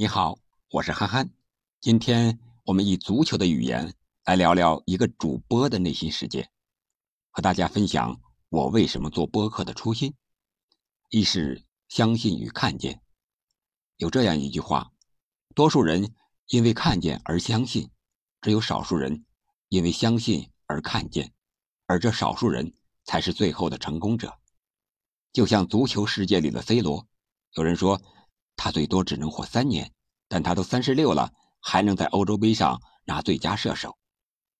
你好，我是憨憨。今天我们以足球的语言来聊聊一个主播的内心世界，和大家分享我为什么做播客的初心。一是相信与看见。有这样一句话：多数人因为看见而相信，只有少数人因为相信而看见，而这少数人才是最后的成功者。就像足球世界里的 C 罗，有人说。他最多只能活三年，但他都三十六了，还能在欧洲杯上拿最佳射手。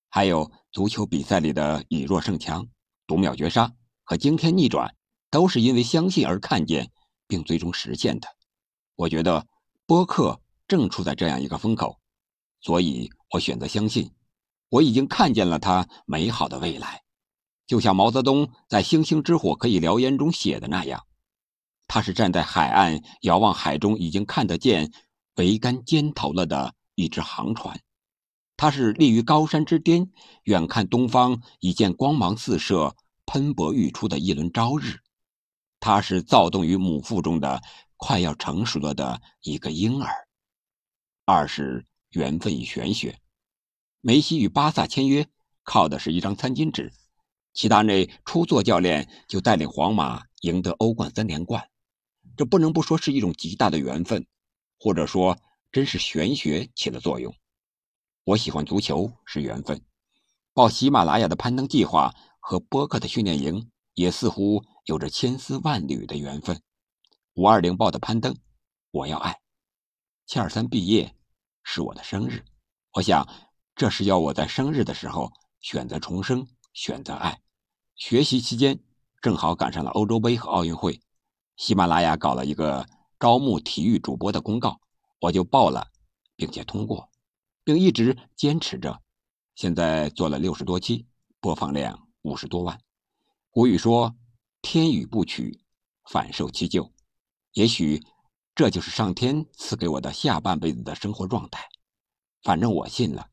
还有足球比赛里的以弱胜强、读秒绝杀和惊天逆转，都是因为相信而看见，并最终实现的。我觉得播客正处在这样一个风口，所以我选择相信。我已经看见了他美好的未来，就像毛泽东在《星星之火可以燎原》中写的那样。他是站在海岸遥望海中已经看得见桅杆尖头了的一只航船，他是立于高山之巅远看东方已见光芒四射喷薄欲出的一轮朝日，他是躁动于母腹中的快要成熟了的一个婴儿。二是缘分与玄学，梅西与巴萨签约靠的是一张餐巾纸，齐达内初做教练就带领皇马赢得欧冠三连冠。这不能不说是一种极大的缘分，或者说真是玄学起了作用。我喜欢足球是缘分，报喜马拉雅的攀登计划和播客的训练营也似乎有着千丝万缕的缘分。五二零报的攀登，我要爱。七二三毕业是我的生日，我想这是要我在生日的时候选择重生，选择爱。学习期间正好赶上了欧洲杯和奥运会。喜马拉雅搞了一个招募体育主播的公告，我就报了，并且通过，并一直坚持着。现在做了六十多期，播放量五十多万。古语说：“天与不取，反受其咎。”也许这就是上天赐给我的下半辈子的生活状态。反正我信了。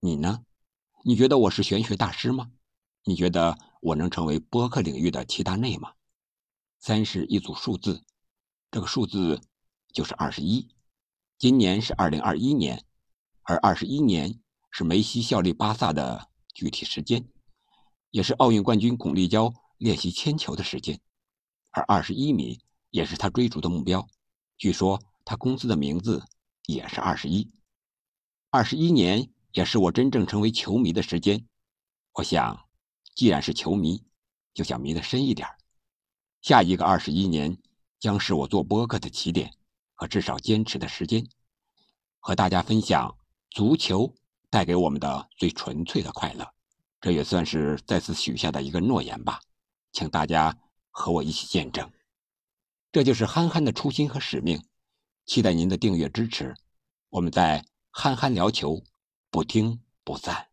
你呢？你觉得我是玄学大师吗？你觉得我能成为播客领域的齐达内吗？三是一组数字，这个数字就是二十一。今年是二零二一年，而二十一年是梅西效力巴萨的具体时间，也是奥运冠军巩立姣练习铅球的时间。而二十一米也是他追逐的目标。据说他公司的名字也是二十一。二十一年也是我真正成为球迷的时间。我想，既然是球迷，就想迷得深一点。下一个二十一年，将是我做播客的起点和至少坚持的时间，和大家分享足球带给我们的最纯粹的快乐。这也算是再次许下的一个诺言吧，请大家和我一起见证。这就是憨憨的初心和使命，期待您的订阅支持。我们在憨憨聊球，不听不散。